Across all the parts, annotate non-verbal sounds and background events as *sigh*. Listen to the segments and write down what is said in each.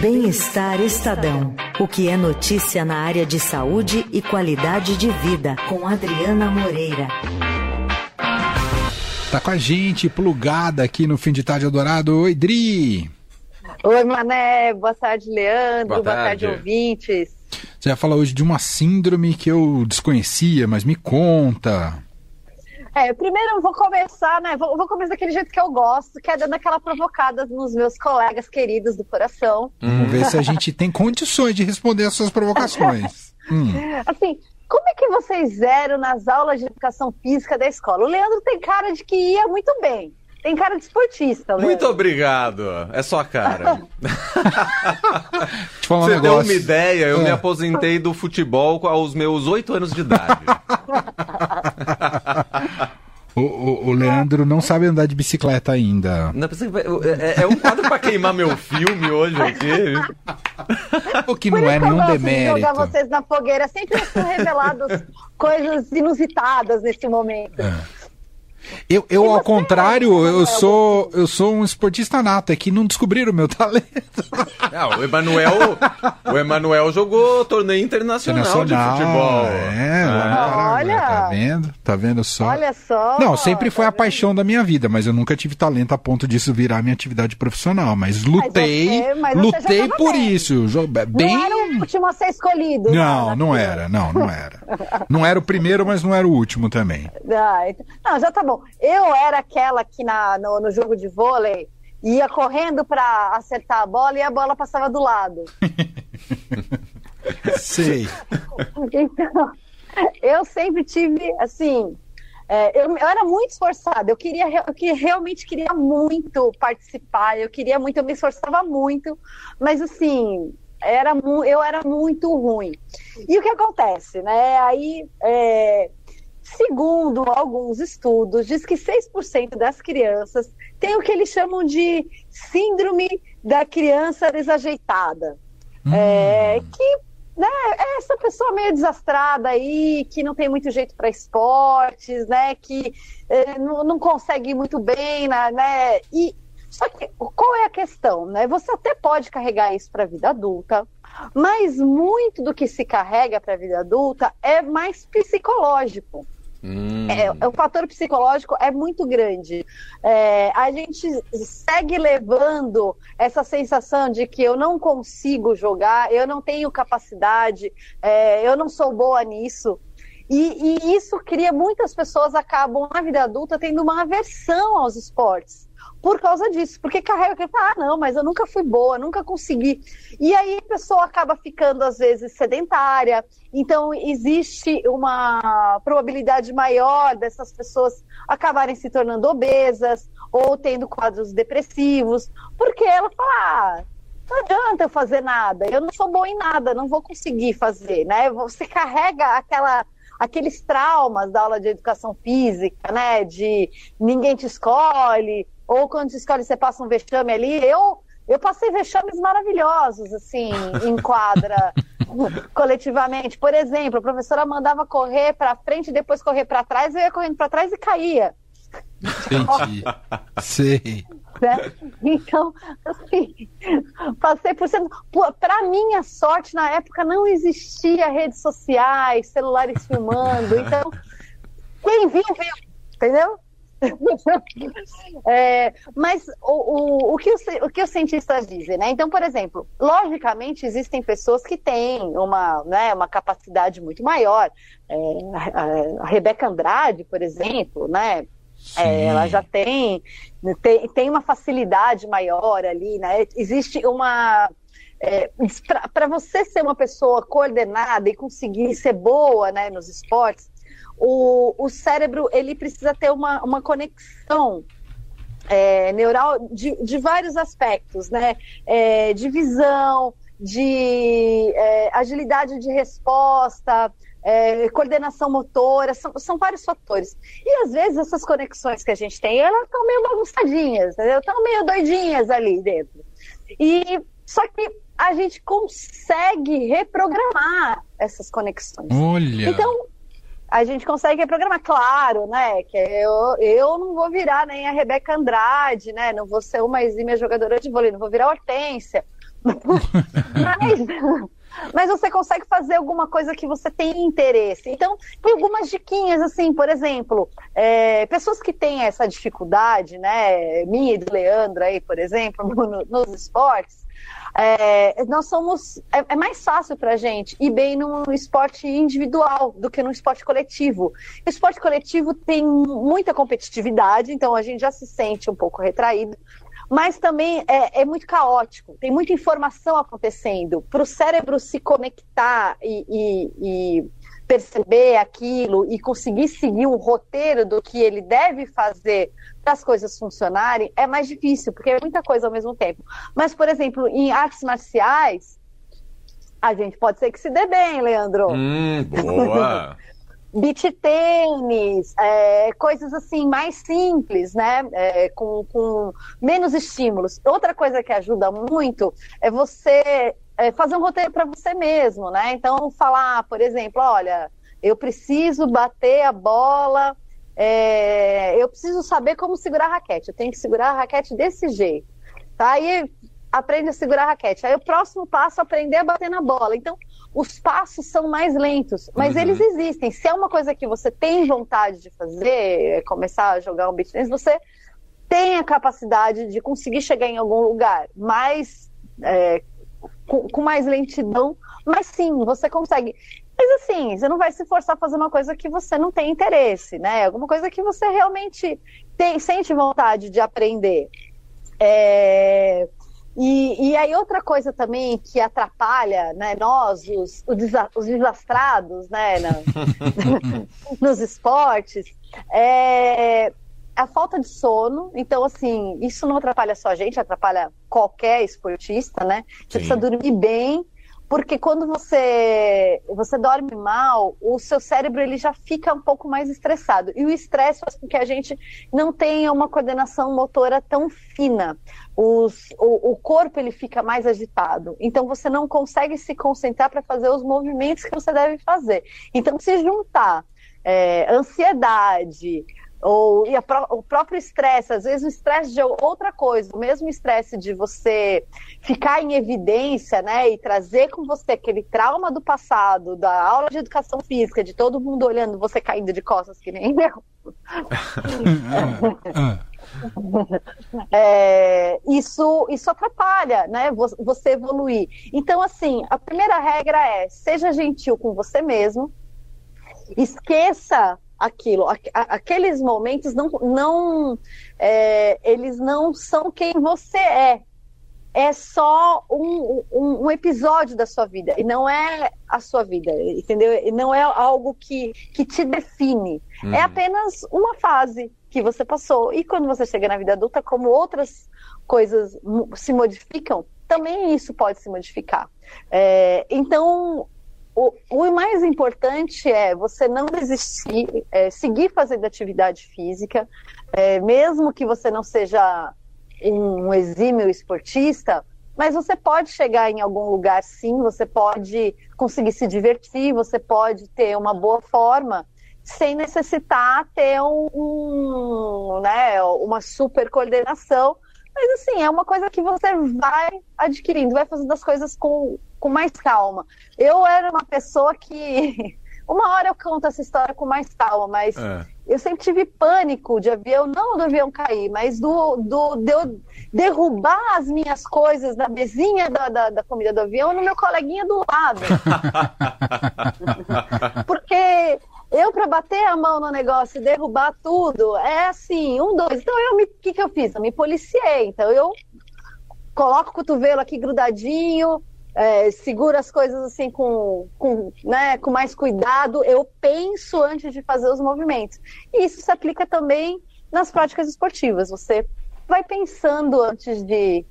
Bem-Estar Estadão. O que é notícia na área de saúde e qualidade de vida, com Adriana Moreira. Tá com a gente, plugada aqui no Fim de Tarde Eldorado. Oi, Dri! Oi, Mané. Boa tarde, Leandro. Boa, Boa tarde. tarde, ouvintes. Você vai falar hoje de uma síndrome que eu desconhecia, mas me conta. É, primeiro eu vou começar, né? Vou, vou, começar daquele jeito que eu gosto, que é dando aquela provocada nos meus colegas queridos do coração. Vamos ver se a gente tem condições de responder as suas provocações. *laughs* hum. Assim, como é que vocês eram nas aulas de educação física da escola? O Leandro tem cara de que ia muito bem. Tem cara de esportista, Leandro. Muito obrigado. É só a cara. *laughs* um Você deu uma ideia, eu é. me aposentei do futebol aos meus oito anos de idade. *laughs* O, o, o, Leandro não sabe andar de bicicleta ainda. Não, é, é um quadro para queimar meu filme hoje aqui. O que não é nenhum demérito. jogar vocês na fogueira. Sempre são revelados *laughs* coisas inusitadas nesse momento. É. Eu, eu ao contrário, eu sou, eu sou um esportista nato, é que não descobriram o meu *laughs* talento. Não, o Emanuel, o Emanuel jogou torneio internacional, internacional de futebol. É, ah, olha, tá vendo? Tá vendo só? Olha só. Não, sempre foi tá a paixão da minha vida, mas eu nunca tive talento a ponto disso virar minha atividade profissional, mas lutei, mas você, mas lutei por bem. isso. Bem... Não era o último a ser escolhido. Não, não era, não, não era. Não era o primeiro, mas não era o último também. *laughs* Ah, então... Não, já tá bom. Eu era aquela que na, no, no jogo de vôlei ia correndo para acertar a bola e a bola passava do lado. *laughs* Sei. Então, eu sempre tive, assim, é, eu, eu, era muito esforçada, eu queria, eu queria, realmente queria muito participar, eu queria muito, eu me esforçava muito, mas assim, era, eu era muito ruim. E o que acontece, né? Aí é, Segundo alguns estudos, diz que 6% das crianças têm o que eles chamam de síndrome da criança desajeitada. Hum. É, que né, é essa pessoa meio desastrada aí, que não tem muito jeito para esportes, né, que é, não, não, consegue ir muito bem, né, e só que qual é a questão, né? Você até pode carregar isso para a vida adulta, mas muito do que se carrega para a vida adulta é mais psicológico. Hum. É, o fator psicológico é muito grande. É, a gente segue levando essa sensação de que eu não consigo jogar, eu não tenho capacidade, é, eu não sou boa nisso. E, e, isso cria muitas pessoas acabam na vida adulta tendo uma aversão aos esportes por causa disso, porque carrega que ah, não, mas eu nunca fui boa, nunca consegui. E aí a pessoa acaba ficando às vezes sedentária. Então existe uma probabilidade maior dessas pessoas acabarem se tornando obesas ou tendo quadros depressivos, porque ela fala, ah, não adianta eu fazer nada, eu não sou boa em nada, não vou conseguir fazer, né? Você carrega aquela aqueles traumas da aula de educação física, né? De ninguém te escolhe, ou quando escolhe você passa um vexame ali. Eu, eu passei vexames maravilhosos, assim, em quadra, *laughs* coletivamente. Por exemplo, a professora mandava correr para frente e depois correr para trás, eu ia correndo para trás e caía. Entendi. Sei. Né? Então, assim, passei por cento. Para minha sorte, na época não existia redes sociais, celulares filmando. Então, quem viu, viu. Entendeu? É, mas o, o, o, que os, o que os cientistas dizem, né? Então, por exemplo, logicamente existem pessoas que têm uma, né, uma capacidade muito maior. É, a, a Rebeca Andrade, por exemplo, né? É, ela já tem, tem, tem uma facilidade maior ali, né? Existe uma. É, para você ser uma pessoa coordenada e conseguir ser boa né, nos esportes, o, o cérebro ele precisa ter uma, uma conexão é, neural de, de vários aspectos, né? É, de visão, de é, agilidade de resposta, é, coordenação motora, são, são, vários fatores. E às vezes essas conexões que a gente tem, elas estão meio bagunçadinhas, estão meio doidinhas ali dentro. E só que a gente consegue reprogramar essas conexões. Olha. Então, a gente consegue reprogramar, claro, né? Que eu, eu não vou virar nem a Rebeca Andrade, né? Não vou ser uma exímia jogadora de vôlei, não vou virar Hortência. mas, *laughs* mas você consegue fazer alguma coisa que você tem interesse. Então, tem algumas diquinhas, assim, por exemplo, é, pessoas que têm essa dificuldade, né, minha e do Leandro aí, por exemplo, *laughs* no, nos esportes, é, nós somos. É, é mais fácil para a gente ir bem no esporte individual do que no esporte coletivo. O esporte coletivo tem muita competitividade, então a gente já se sente um pouco retraído mas também é, é, muito caótico, tem muita informação acontecendo. Para o cérebro se conectar e, e, e, perceber aquilo e conseguir seguir um roteiro do que ele deve fazer para as coisas funcionarem, é mais difícil, porque é muita coisa ao mesmo tempo. Mas, por exemplo, em artes marciais, a gente pode ser que se dê bem, Leandro. Hum, *laughs* boa! beach tênis, é, coisas assim mais simples, né? É, com, com menos estímulos. Outra coisa que ajuda muito é você é, fazer um roteiro para você mesmo, né? Então, falar, por exemplo, olha, eu preciso bater a bola, é, eu preciso saber como segurar a raquete. Eu tenho que segurar a raquete desse jeito. Tá? Aí aprende a segurar a raquete. Aí o próximo passo é aprender a bater na bola. Então, os passos são mais lentos, mas uhum. eles existem. Se é uma coisa que você tem vontade de fazer, é começar a jogar um beat tennis, você tem a capacidade de conseguir chegar em algum lugar, mais é, com, com, mais lentidão, mas sim, você consegue. Mas assim, você não vai se forçar a fazer uma coisa que você não tem interesse, né? Alguma coisa que você realmente tem, sente vontade de aprender. É, e, e aí outra coisa também que atrapalha, né, nós, os, os desastrados, né, *laughs* nos esportes, é a falta de sono. Então, assim, isso não atrapalha só a gente, atrapalha qualquer esportista, né? Você Sim. precisa dormir bem, porque quando você você dorme mal, o seu cérebro ele já fica um pouco mais estressado. E o estresse faz com que a gente não tenha uma coordenação motora tão fina. Os, o, o corpo ele fica mais agitado. Então você não consegue se concentrar para fazer os movimentos que você deve fazer. Então se juntar é, ansiedade, ou e a, o próprio estresse, às vezes o estresse de outra coisa, o mesmo estresse de você ficar em evidência, né, e trazer com você aquele trauma do passado, da aula de educação física, de todo mundo olhando você caindo de costas que nem eu. *laughs* *laughs* é, isso, isso atrapalha, né, você evoluir. Então, assim, a primeira regra é seja gentil com você mesmo, esqueça aquilo. Aqueles momentos não, não é, eles não são quem você é. É só um, um, um, episódio da sua vida e não é a sua vida, entendeu? E não é algo que, que te define. Uhum. É apenas uma fase que você passou. E quando você chega na vida adulta, como outras coisas se modificam, também isso pode se modificar. É, então, o, o, mais importante é você não desistir, é, seguir fazendo atividade física, é, mesmo que você não seja um exímio esportista, mas você pode chegar em algum lugar sim, você pode conseguir se divertir, você pode ter uma boa forma sem necessitar ter um, um né, uma super coordenação. Mas assim, é uma coisa que você vai adquirindo, vai fazendo as coisas com, com mais calma. Eu era uma pessoa que. *laughs* Uma hora eu conto essa história com mais calma, mas é. eu sempre tive pânico de avião, não do avião cair, mas do, do de eu derrubar as minhas coisas da mesinha da, da, da comida do avião no meu coleguinha do lado. *laughs* Porque eu, para bater a mão no negócio e derrubar tudo, é assim, um, dois. Então, o que, que eu fiz? Eu me policiei. Então, eu coloco o cotovelo aqui grudadinho, é, seguro as coisas assim com, com, né, com mais cuidado, eu penso antes de fazer os movimentos. E isso se aplica também nas práticas esportivas. Você vai pensando antes de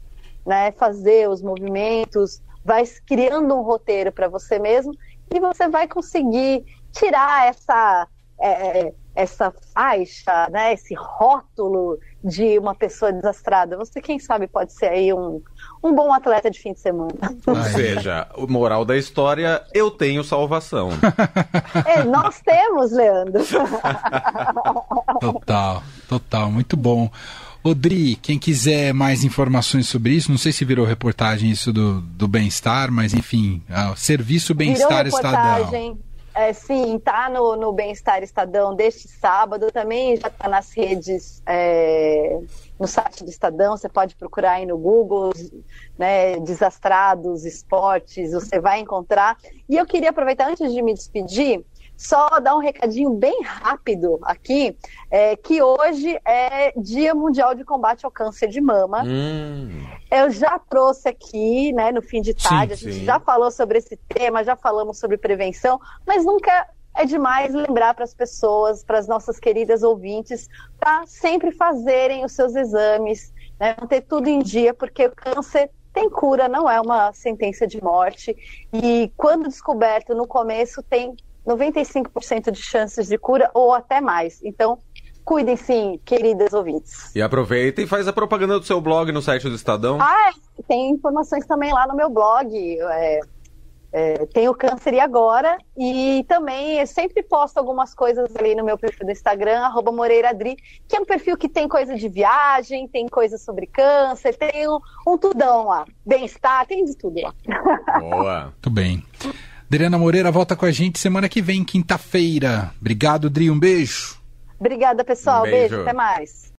né, fazer os movimentos, vai criando um roteiro para você mesmo e você vai conseguir tirar essa é, é essa faixa, né, esse rótulo de uma pessoa desastrada. Você, quem sabe, pode ser aí um, um bom atleta de fim de semana. Ou seja, o moral da história, eu tenho salvação. É, nós temos, Leandro. Total, total, muito bom. Odri, quem quiser mais informações sobre isso, não sei se virou reportagem isso do, do bem-estar, mas enfim, o Serviço Bem-Estar Estadão. É, sim, tá no, no Bem-Estar Estadão deste sábado, também já está nas redes, é, no site do Estadão, você pode procurar aí no Google, né, Desastrados, Esportes, você vai encontrar. E eu queria aproveitar, antes de me despedir, só dar um recadinho bem rápido aqui, é, que hoje é Dia Mundial de Combate ao Câncer de Mama. Hum. Eu já trouxe aqui, né, no fim de tarde, sim, a gente sim. já falou sobre esse tema, já falamos sobre prevenção, mas nunca é demais lembrar para as pessoas, para as nossas queridas ouvintes, para sempre fazerem os seus exames, né, manter tudo em dia, porque o câncer tem cura, não é uma sentença de morte. E quando descoberto no começo, tem 95% de chances de cura ou até mais. Então, cuidem sim, queridas ouvintes. E aproveita e faz a propaganda do seu blog no site do Estadão. Ah, tem informações também lá no meu blog. É, é, tem o Câncer e Agora. E também eu sempre posto algumas coisas ali no meu perfil do Instagram, arroba MoreiraDri, que é um perfil que tem coisa de viagem, tem coisa sobre câncer, tem um, um tudão lá. Bem-estar, tem de tudo lá. *laughs* Boa. Muito bem. Adriana Moreira volta com a gente semana que vem, quinta-feira. Obrigado, Dri. Um beijo. Obrigada, pessoal. Um beijo. beijo. Até mais.